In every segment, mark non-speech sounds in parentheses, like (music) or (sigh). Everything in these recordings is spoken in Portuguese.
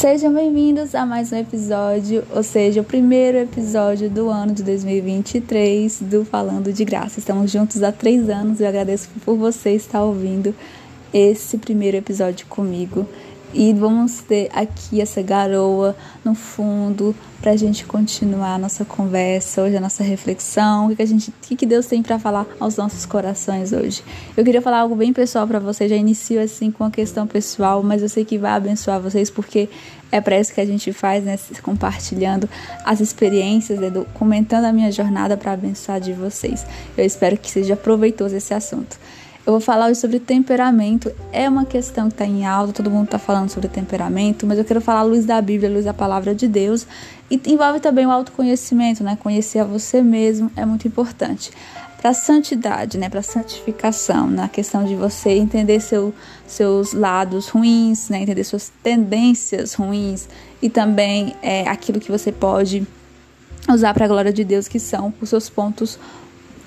Sejam bem-vindos a mais um episódio, ou seja, o primeiro episódio do ano de 2023 do Falando de Graça. Estamos juntos há três anos e eu agradeço por você estar ouvindo esse primeiro episódio comigo. E vamos ter aqui essa garoa no fundo para a gente continuar a nossa conversa hoje, a nossa reflexão, o que, a gente, o que Deus tem para falar aos nossos corações hoje. Eu queria falar algo bem pessoal para você, já inicio assim com a questão pessoal, mas eu sei que vai abençoar vocês porque é para isso que a gente faz, né? Compartilhando as experiências, né? comentando a minha jornada para abençoar de vocês. Eu espero que seja proveitoso esse assunto. Eu vou falar hoje sobre temperamento. É uma questão que está em alta, todo mundo está falando sobre temperamento, mas eu quero falar à luz da Bíblia, à luz da palavra de Deus. E envolve também o autoconhecimento, né? Conhecer a você mesmo é muito importante. Para a santidade, né? Para a santificação, na questão de você entender seu, seus lados ruins, né? Entender suas tendências ruins e também é, aquilo que você pode usar para a glória de Deus, que são os seus pontos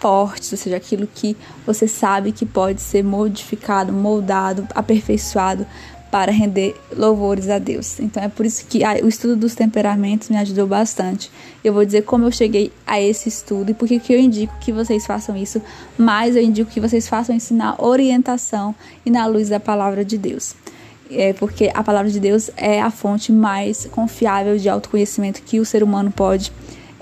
fortes, ou seja, aquilo que você sabe que pode ser modificado, moldado, aperfeiçoado para render louvores a Deus. Então é por isso que o estudo dos temperamentos me ajudou bastante. Eu vou dizer como eu cheguei a esse estudo e por que eu indico que vocês façam isso, mas eu indico que vocês façam isso na orientação e na luz da palavra de Deus. É porque a palavra de Deus é a fonte mais confiável de autoconhecimento que o ser humano pode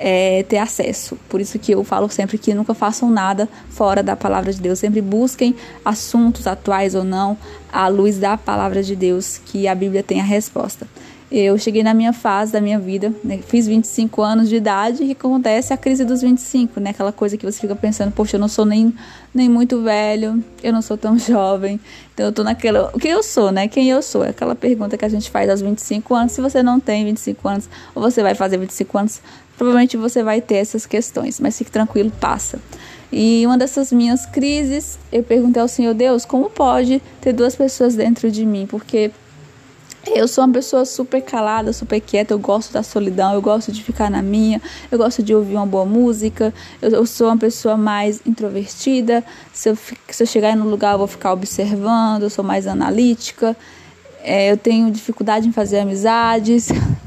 é, ter acesso. Por isso que eu falo sempre que nunca façam nada fora da palavra de Deus. Sempre busquem assuntos atuais ou não à luz da palavra de Deus, que a Bíblia tem a resposta. Eu cheguei na minha fase da minha vida, né? fiz 25 anos de idade e acontece a crise dos 25, né? Aquela coisa que você fica pensando, poxa, eu não sou nem, nem muito velho, eu não sou tão (laughs) jovem. Então eu tô naquela, o que eu sou, né? Quem eu sou? É aquela pergunta que a gente faz aos 25 anos. Se você não tem 25 anos ou você vai fazer 25 anos, provavelmente você vai ter essas questões, mas fique tranquilo, passa. E uma dessas minhas crises, eu perguntei ao Senhor Deus, como pode ter duas pessoas dentro de mim? Porque eu sou uma pessoa super calada, super quieta, eu gosto da solidão, eu gosto de ficar na minha, eu gosto de ouvir uma boa música, eu, eu sou uma pessoa mais introvertida, se eu, se eu chegar no lugar eu vou ficar observando, eu sou mais analítica, é, eu tenho dificuldade em fazer amizades, (laughs)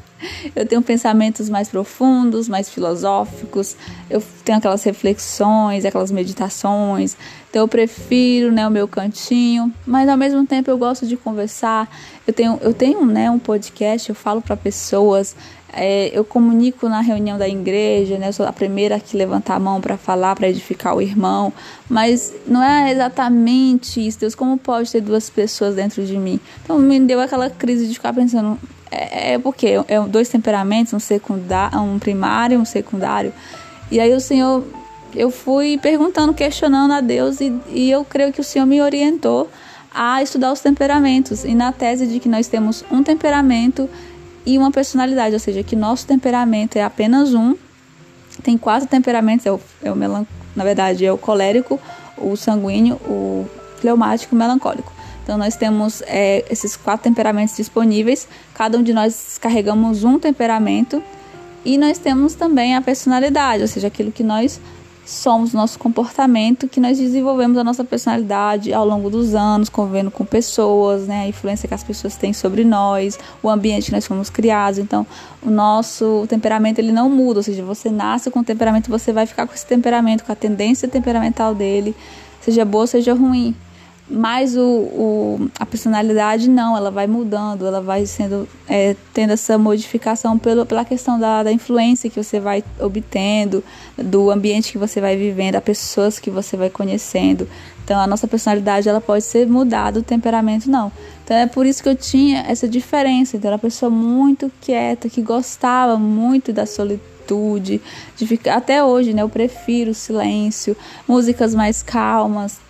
eu tenho pensamentos mais profundos, mais filosóficos, eu tenho aquelas reflexões, aquelas meditações. Então eu prefiro, né, o meu cantinho, mas ao mesmo tempo eu gosto de conversar. Eu tenho, eu tenho, né, um podcast, eu falo para pessoas, é, eu comunico na reunião da igreja, né? Eu sou a primeira que levanta a mão para falar, para edificar o irmão, mas não é exatamente isso. Deus, como pode ter duas pessoas dentro de mim? Então me deu aquela crise de ficar pensando, é, é porque é dois temperamentos, um secundário, um primário e um secundário. E aí o Senhor, eu fui perguntando, questionando a Deus e, e eu creio que o Senhor me orientou a estudar os temperamentos e na tese de que nós temos um temperamento e uma personalidade, ou seja, que nosso temperamento é apenas um. Tem quatro temperamentos, é o, é o melan, na verdade é o colérico, o sanguíneo, o fleumático o melancólico. Então, nós temos é, esses quatro temperamentos disponíveis, cada um de nós carregamos um temperamento e nós temos também a personalidade, ou seja, aquilo que nós somos, nosso comportamento, que nós desenvolvemos a nossa personalidade ao longo dos anos, convivendo com pessoas, né, a influência que as pessoas têm sobre nós, o ambiente que nós fomos criados. Então, o nosso temperamento ele não muda, ou seja, você nasce com o temperamento, você vai ficar com esse temperamento, com a tendência temperamental dele, seja boa, seja ruim. Mas o, o, a personalidade não, ela vai mudando, ela vai sendo é, tendo essa modificação pelo, pela questão da, da influência que você vai obtendo, do ambiente que você vai vivendo, das pessoas que você vai conhecendo. Então a nossa personalidade ela pode ser mudada, o temperamento não. Então é por isso que eu tinha essa diferença. Então era uma pessoa muito quieta, que gostava muito da solitude, de ficar até hoje, né? Eu prefiro silêncio, músicas mais calmas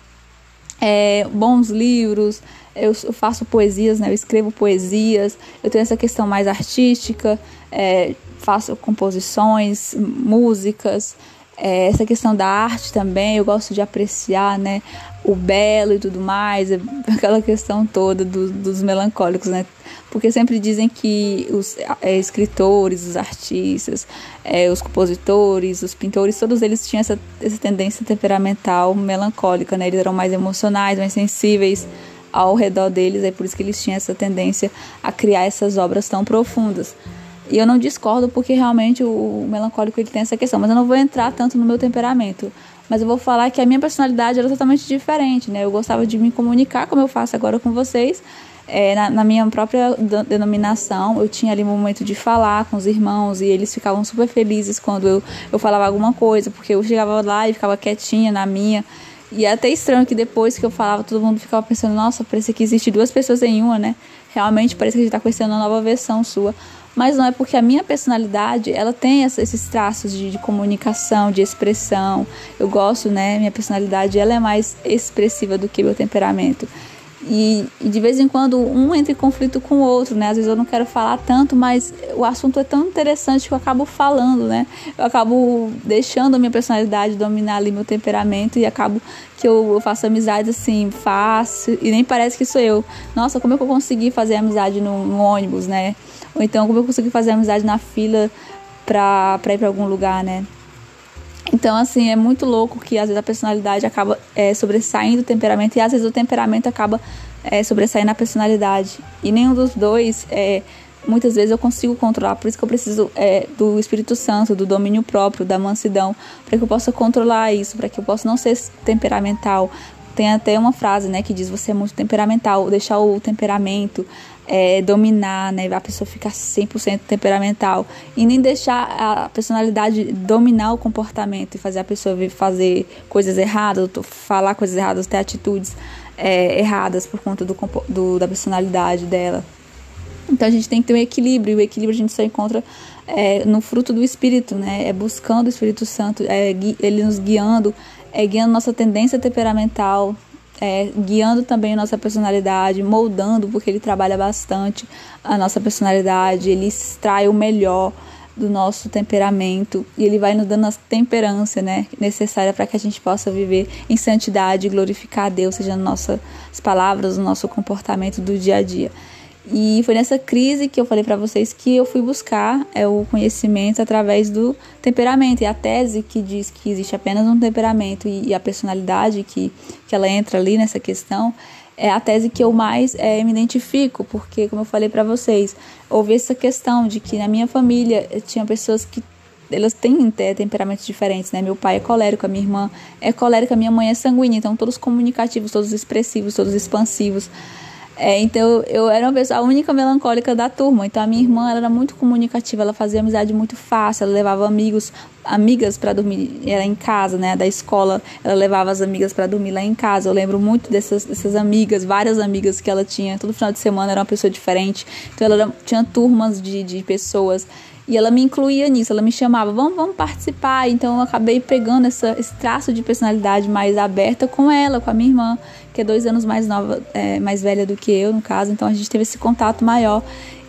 é, bons livros, eu, faço poesias, né? eu escrevo poesias, eu tenho essa questão mais artística, é, faço composições, músicas, é, essa questão da arte também, eu gosto de apreciar né, o belo e tudo mais, (laughs) aquela questão toda do, dos melancólicos, né? Porque sempre dizem que os é, escritores, os artistas, é, os compositores, os pintores, todos eles tinham essa, essa tendência temperamental melancólica, né? Eles eram mais emocionais, mais sensíveis ao redor deles, é por isso que eles tinham essa tendência a criar essas obras tão profundas. E eu não discordo porque realmente o melancólico ele tem essa questão, mas eu não vou entrar tanto no meu temperamento. Mas eu vou falar que a minha personalidade era totalmente diferente, né? Eu gostava de me comunicar como eu faço agora com vocês, é, na, na, minha própria denominação, eu tinha ali um momento de falar com os irmãos e eles ficavam super felizes quando eu, eu falava alguma coisa, porque eu chegava lá e ficava quietinha na minha. E é até estranho que depois que eu falava, todo mundo ficava pensando, nossa, parece que existe duas pessoas em uma, né? Realmente parece que a gente está conhecendo uma nova versão sua. Mas não é porque a minha personalidade, ela tem esses traços de, de comunicação, de expressão. Eu gosto, né? Minha personalidade, ela é mais expressiva do que meu temperamento. E, e, de vez em quando um entra em conflito com o outro, né? Às vezes eu não quero falar tanto, mas o assunto é tão interessante que eu acabo falando, né? Eu acabo deixando a minha personalidade dominar ali meu temperamento e acabo que eu, eu faço amizades assim, fácil e nem parece que sou eu. Nossa, como é que eu consegui fazer amizade no, no ônibus, né? Ou então como eu consegui fazer amizade na fila pra, pra ir pra algum lugar, né? Então, assim, é muito louco que às vezes a personalidade acaba é, sobressaindo o temperamento e às vezes o temperamento acaba é, sobressaindo a personalidade. E nenhum dos dois, é, muitas vezes, eu consigo controlar. Por isso que eu preciso é, do Espírito Santo, do domínio próprio, da mansidão, para que eu possa controlar isso, para que eu possa não ser temperamental. Tem até uma frase né, que diz: você é muito temperamental, deixar o temperamento, é, dominar, né? A pessoa ficar 100% temperamental e nem deixar a personalidade dominar o comportamento e fazer a pessoa fazer coisas erradas, falar coisas erradas, ter atitudes é, erradas por conta do, do, da personalidade dela. Então a gente tem que ter um equilíbrio, e o equilíbrio a gente só encontra é, no fruto do Espírito, né? É buscando o Espírito Santo, é, ele nos guiando, é guiando nossa tendência temperamental, é, guiando também a nossa personalidade, moldando, porque ele trabalha bastante a nossa personalidade, ele extrai o melhor do nosso temperamento e ele vai nos dando a temperança né, necessária para que a gente possa viver em santidade e glorificar a Deus, seja nas nossas palavras, no nosso comportamento do dia a dia. E foi nessa crise que eu falei para vocês que eu fui buscar é, o conhecimento através do temperamento. E a tese que diz que existe apenas um temperamento e, e a personalidade que, que ela entra ali nessa questão é a tese que eu mais é, me identifico, porque, como eu falei para vocês, houve essa questão de que na minha família tinha pessoas que elas têm é, temperamentos diferentes, né? Meu pai é colérico, a minha irmã é colérica, a minha mãe é sanguínea, então todos comunicativos, todos expressivos, todos expansivos. É, então eu era uma pessoa, a única melancólica da turma. Então a minha irmã era muito comunicativa, ela fazia amizade muito fácil, ela levava amigos, amigas para dormir, era em casa, né, da escola, ela levava as amigas para dormir lá em casa. Eu lembro muito dessas, dessas amigas, várias amigas que ela tinha. Todo final de semana era uma pessoa diferente. Então ela era, tinha turmas de, de pessoas e ela me incluía nisso, ela me chamava, vamos, vamos participar. Então eu acabei pegando essa, esse traço de personalidade mais aberta com ela, com a minha irmã, é dois anos mais nova, é, mais velha do que eu, no caso. Então a gente teve esse contato maior.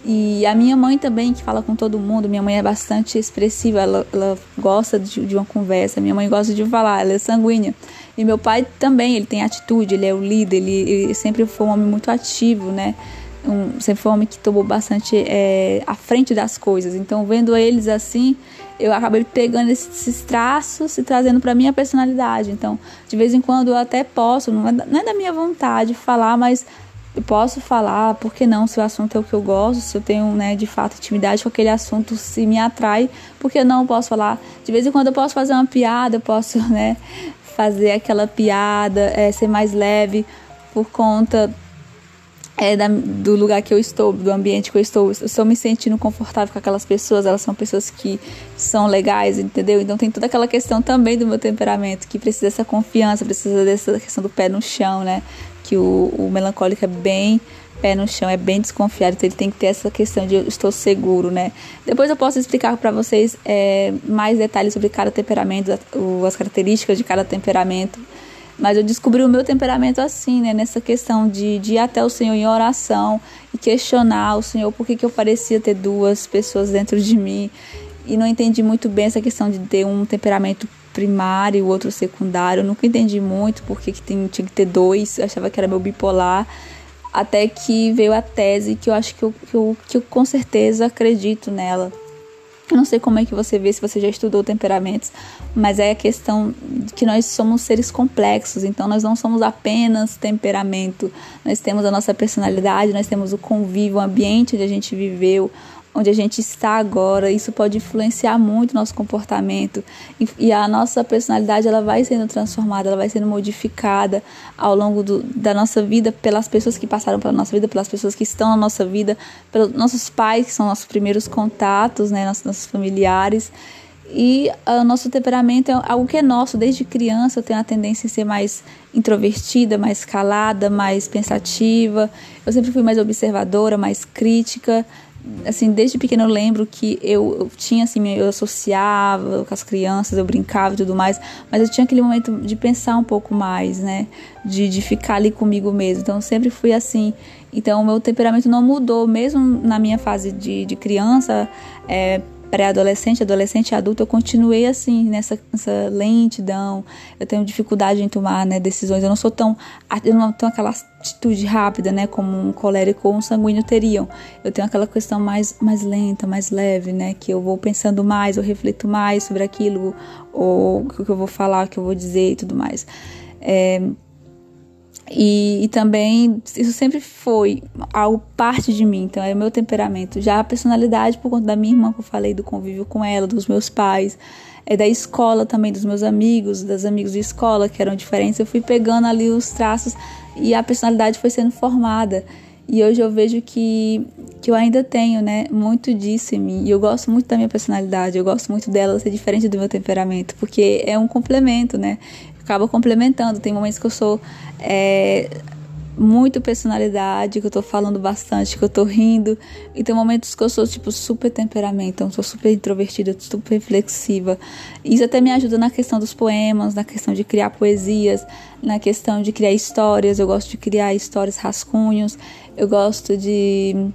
E a minha mãe também, que fala com todo mundo, minha mãe é bastante expressiva, ela, ela gosta de, de, uma conversa, minha mãe gosta de falar, ela é sanguínea. E meu pai também, ele tem atitude, ele é o líder, ele, ele sempre foi um homem muito ativo, né? um, sempre foi um homem que tomou bastante é, à frente das coisas. Então, vendo eles assim, eu acabei pegando esses traços e trazendo para minha personalidade. Então, de vez em quando eu até posso, não é, não é da minha vontade falar, mas eu posso falar, por que não, se o assunto é o que eu gosto, se eu tenho, né, de fato, intimidade com aquele assunto, se me atrai, por que não posso falar? De vez em quando eu posso fazer uma piada, eu posso, (laughs) né, fazer aquela piada, é, ser mais leve por conta é, da, do lugar que eu estou, do ambiente que eu estou. Eu estou me sentindo confortável com aquelas pessoas, elas são pessoas que são legais, entendeu? Então tem toda aquela questão também do meu temperamento, que precisa dessa confiança, precisa dessa questão do pé no chão, né? Que o, o melancólico é bem pé no chão, é bem desconfiado, então ele tem que ter essa questão de eu estou seguro, né? Depois eu posso explicar para vocês é, mais detalhes sobre cada temperamento, as características de cada temperamento mas eu descobri o meu temperamento assim, né? Nessa questão de, de ir até o Senhor em oração e questionar o Senhor por que, que eu parecia ter duas pessoas dentro de mim. E não entendi muito bem essa questão de ter um temperamento primário e o outro secundário. Eu nunca entendi muito porque que tem, tinha que ter dois. Eu achava que era meu bipolar. Até que veio a tese que eu acho que eu, que eu, que eu com certeza acredito nela. Eu não sei como é que você vê, se você já estudou temperamentos, mas é a questão que nós somos seres complexos, então nós não somos apenas temperamento, nós temos a nossa personalidade, nós temos o convívio, o ambiente onde a gente viveu, onde a gente está agora, isso pode influenciar muito o nosso comportamento e, e, a nossa personalidade ela vai sendo transformada, ela vai sendo modificada ao longo do, da nossa vida pelas pessoas que passaram pela nossa vida, pelas pessoas que estão na nossa vida, pelos nossos pais que são nossos primeiros contatos, né, nossos, nossos familiares e o nosso temperamento é algo que é nosso desde criança. Eu tenho a tendência a ser mais introvertida, mais calada, mais pensativa. Eu sempre fui mais observadora, mais crítica assim, desde pequeno eu lembro que eu, eu, tinha, assim, eu associava com as crianças, eu brincava e tudo mais, mas eu tinha aquele momento de pensar um pouco mais, né? De, de ficar ali comigo mesmo. Então, sempre fui assim. Então, o meu temperamento não mudou, mesmo na minha fase de, de criança, é, pré-adolescente, adolescente e adulto, eu continuei assim, nessa, nessa lentidão. Eu tenho dificuldade em tomar né, decisões. Eu não sou tão. Eu não tenho aquela atitude rápida, né? Como um colérico ou um sanguíneo teriam. Eu tenho aquela questão mais, mais lenta, mais leve, né? Que eu vou pensando mais, eu reflito mais sobre aquilo, ou o que eu vou falar, o que eu vou dizer e tudo mais. É, e, e, também isso sempre foi algo parte de mim, então é o meu temperamento. Já a personalidade, por conta da minha irmã, que eu falei, do convívio com ela, dos meus pais, é da escola também, dos meus amigos, das amigos de escola que eram diferentes. Eu fui pegando ali os traços e a personalidade foi sendo formada. E hoje eu vejo que, que eu ainda tenho, né, muito disso em mim. E eu gosto muito da minha personalidade, eu gosto muito dela ser diferente do meu temperamento, porque é um complemento, né? Acaba complementando. Tem momentos que eu sou é, muito personalidade, que eu tô falando bastante, que eu tô rindo. E tem momentos que eu sou, tipo, super temperamento, então sou super introvertida, super reflexiva. Isso até me ajuda na questão dos poemas, na questão de criar poesias, na questão de criar histórias. Eu gosto de criar histórias, rascunhos. Eu gosto de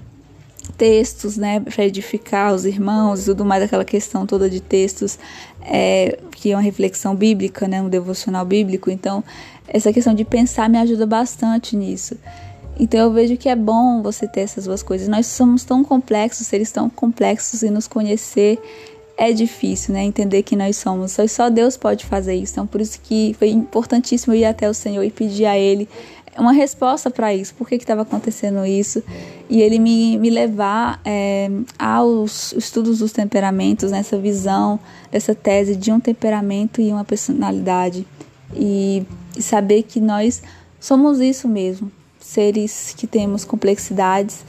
textos, né, para edificar os irmãos e tudo mais, aquela questão toda de textos, é, que é uma reflexão bíblica, né, um devocional bíblico. Então, essa questão de pensar me ajuda bastante nisso. Então, eu vejo que é bom você ter essas duas coisas. Nós somos tão complexos, seres tão complexos, e nos conhecer é difícil, né? Entender que nós somos. Só, só Deus pode fazer isso. Então, por isso que foi importantíssimo ir até o Senhor e pedir a Ele uma resposta para isso, por que estava acontecendo isso, e ele me, me levar é, aos estudos dos temperamentos, nessa visão, essa tese de um temperamento e uma personalidade, e, e saber que nós somos isso mesmo, seres que temos complexidades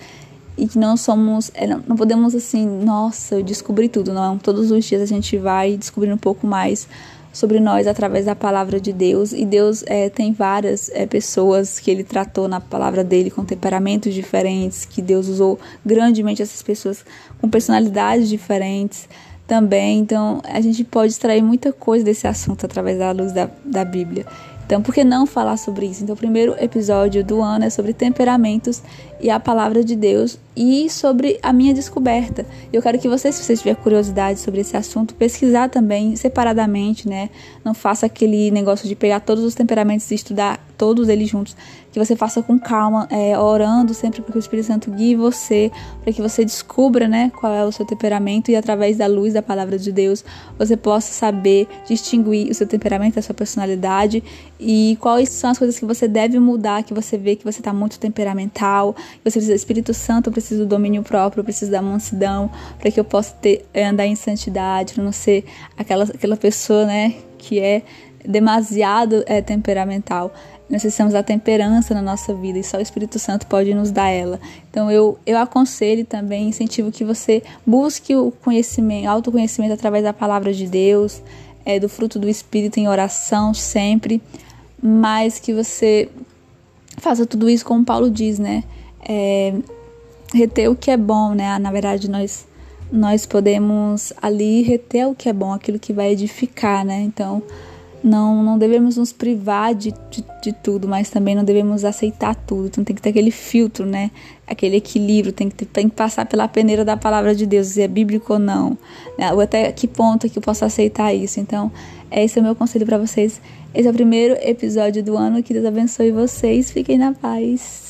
e que não somos, é, não podemos assim, nossa, eu descobri tudo, não. Todos os dias a gente vai descobrindo um pouco mais sobre nós através da palavra de Deus. E Deus é, tem várias é, pessoas que ele tratou na palavra dele com temperamentos diferentes, que Deus usou grandemente essas pessoas com personalidades diferentes também. Então a gente pode extrair muita coisa desse assunto através da luz da, da Bíblia. Então, por que não falar sobre isso? Então, o primeiro episódio do ano é sobre temperamentos e a palavra de Deus e sobre a minha descoberta. Eu quero que você, se você tiver curiosidade sobre esse assunto, pesquisar também separadamente, né? Não faça aquele negócio de pegar todos os temperamentos e estudar todos eles juntos. Que você faça com calma, é, orando sempre para que o Espírito Santo guie você, para que você descubra, né, qual é o seu temperamento e através da luz da palavra de Deus você possa saber distinguir o seu temperamento, a sua personalidade e quais são as coisas que você deve mudar, que você vê que você está muito temperamental, que você precisa Espírito Santo, eu preciso do domínio próprio, eu preciso da mansidão, para que eu possa ter, andar em santidade, para não ser aquela, aquela pessoa, né, que é demasiado é, temperamental. Necessitamos da temperança na nossa vida e só o Espírito Santo pode nos dar ela. Então eu, eu aconselho também, incentivo que você busque o conhecimento, autoconhecimento através da palavra de Deus, é, do fruto do Espírito em oração sempre, mas que você faça tudo isso como Paulo diz, né? É, reter o que é bom, né? Na verdade, nós nós podemos ali reter o que é bom, aquilo que vai edificar, né? Então, não, não devemos nos privar de, de, de, tudo, mas também não devemos aceitar tudo. Então tem que ter aquele filtro, né? Aquele equilíbrio, tem que, ter, tem que passar pela peneira da palavra de Deus, se é bíblico ou não. Né? Ou até que ponto é que eu posso aceitar isso. Então, esse é o meu conselho para vocês. Esse é o primeiro episódio do ano. Que Deus abençoe vocês. Fiquem na paz.